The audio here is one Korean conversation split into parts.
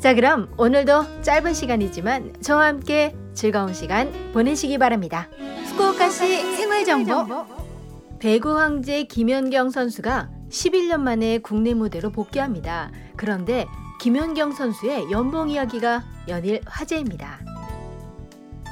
자, 그럼 오늘도 짧은 시간이지만 저와 함께 즐거운 시간 보내시기 바랍니다. 후쿠오카시 생활 정보. 배구 황제 김연경 선수가 11년 만에 국내 무대로 복귀합니다. 그런데 김연경 선수의 연봉 이야기가 연일 화제입니다.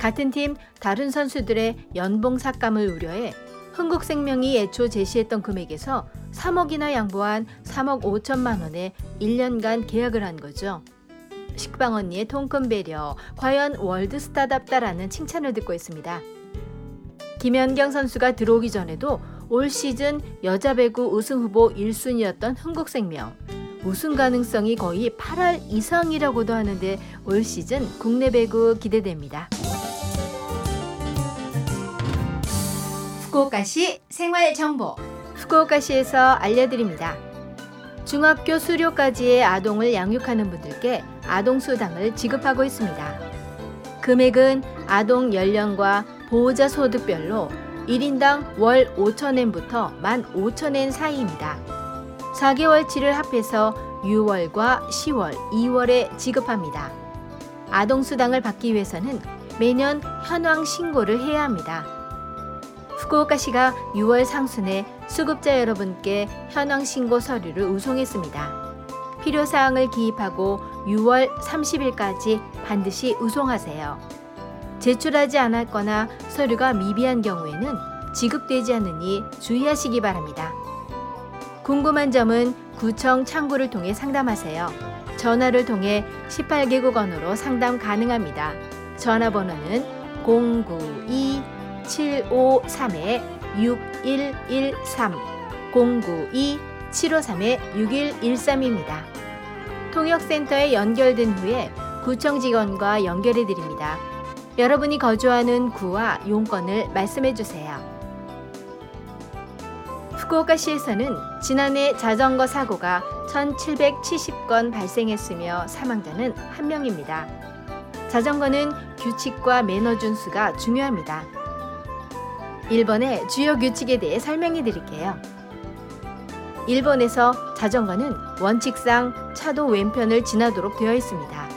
같은 팀 다른 선수들의 연봉 삭감을 우려해 흥국생명이 애초 제시했던 금액에서 3억이나 양보한 3억 5천만 원에 1년간 계약을 한 거죠. 식빵 언니의 통큰 배려, 과연 월드스타답다라는 칭찬을 듣고 있습니다. 김연경 선수가 들어오기 전에도 올 시즌 여자 배구 우승 후보 1순위였던 흥국생명. 우승 가능성이 거의 8할 이상이라고도 하는데 올 시즌 국내 배구 기대됩니다. 후쿠오카시 생활 정보. 후쿠오카시에서 알려드립니다. 중학교 수료까지의 아동을 양육하는 분들께 아동수당을 지급하고 있습니다. 금액은 아동 연령과 보호자 소득별로 1인당 월 5천엔부터 15,000엔 사이입니다. 4개월치를 합해서 6월과 10월, 2월에 지급합니다. 아동수당을 받기 위해서는 매년 현황 신고를 해야 합니다. 후쿠오카시가 6월 상순에 수급자 여러분께 현황 신고 서류를 우송했습니다. 필요 사항을 기입하고 6월 30일까지 반드시 우송하세요. 제출하지 않았거나 서류가 미비한 경우에는 지급되지 않으니 주의하시기 바랍니다. 궁금한 점은 구청 창구를 통해 상담하세요. 전화를 통해 18개국 언어로 상담 가능합니다. 전화번호는 092 753-6113 092-753-6113입니다. 통역센터에 연결된 후에 구청 직원과 연결해 드립니다. 여러분이 거주하는 구와 용건을 말씀해 주세요. 후쿠오카시에서는 지난해 자전거 사고가 1770건 발생했으며 사망자는 1명입니다. 자전거는 규칙과 매너 준수가 중요합니다. 1번의 주요 규칙에 대해 설명해 드릴게요. 일본에서 자전거는 원칙상 차도 왼편을 지나도록 되어 있습니다.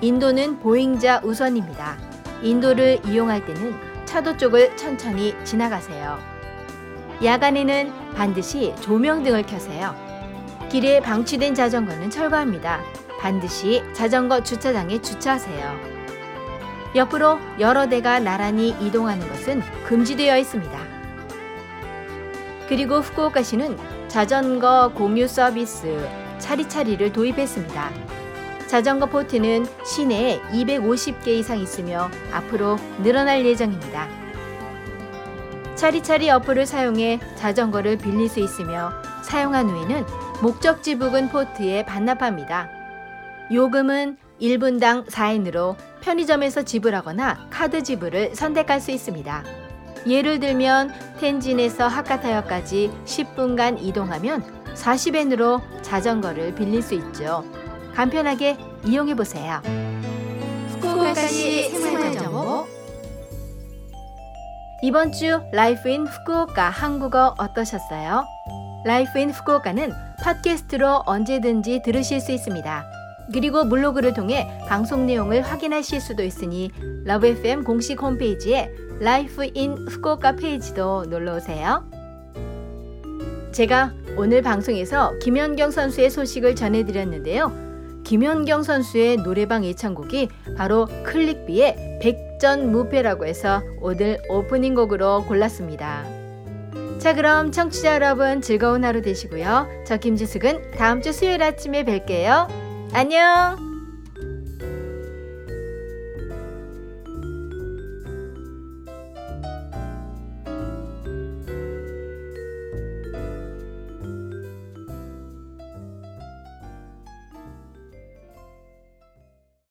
인도는 보행자 우선입니다. 인도를 이용할 때는 차도 쪽을 천천히 지나가세요. 야간에는 반드시 조명등을 켜세요. 길에 방치된 자전거는 철거합니다. 반드시 자전거 주차장에 주차하세요. 옆으로 여러 대가 나란히 이동하는 것은 금지되어 있습니다. 그리고 후쿠오카시는 자전거 공유 서비스 차리차리를 도입했습니다. 자전거 포트는 시내에 250개 이상 있으며 앞으로 늘어날 예정입니다. 차리차리 어플을 사용해 자전거를 빌릴 수 있으며 사용한 후에는 목적지 부근 포트에 반납합니다. 요금은 1분당 4엔으로 편의점에서 지불하거나 카드 지불을 선택할 수 있습니다. 예를 들면 텐진에서 하카타역까지 10분간 이동하면 40엔으로 자전거를 빌릴 수 있죠. 간편하게 이용해 보세요. 후쿠오카시 생활 정보 이번 주 Life in Fukuoka 한국어 어떠셨어요? Life in Fukuoka는 팟캐스트로 언제든지 들으실 수 있습니다. 그리고 블로그를 통해 방송 내용을 확인하실 수도 있으니 LOVE FM 공식 홈페이지에 Life in Fukuoka 페이지도 놀러 오세요. 제가 오늘 방송에서 김연경 선수의 소식을 전해드렸는데요. 김연경 선수의 노래방 예찬곡이 바로 클릭비의 백전 무패라고 해서 오늘 오프닝 곡으로 골랐습니다. 자 그럼 청취자 여러분 즐거운 하루 되시고요. 저 김지숙은 다음 주 수요일 아침에 뵐게요. 안녕!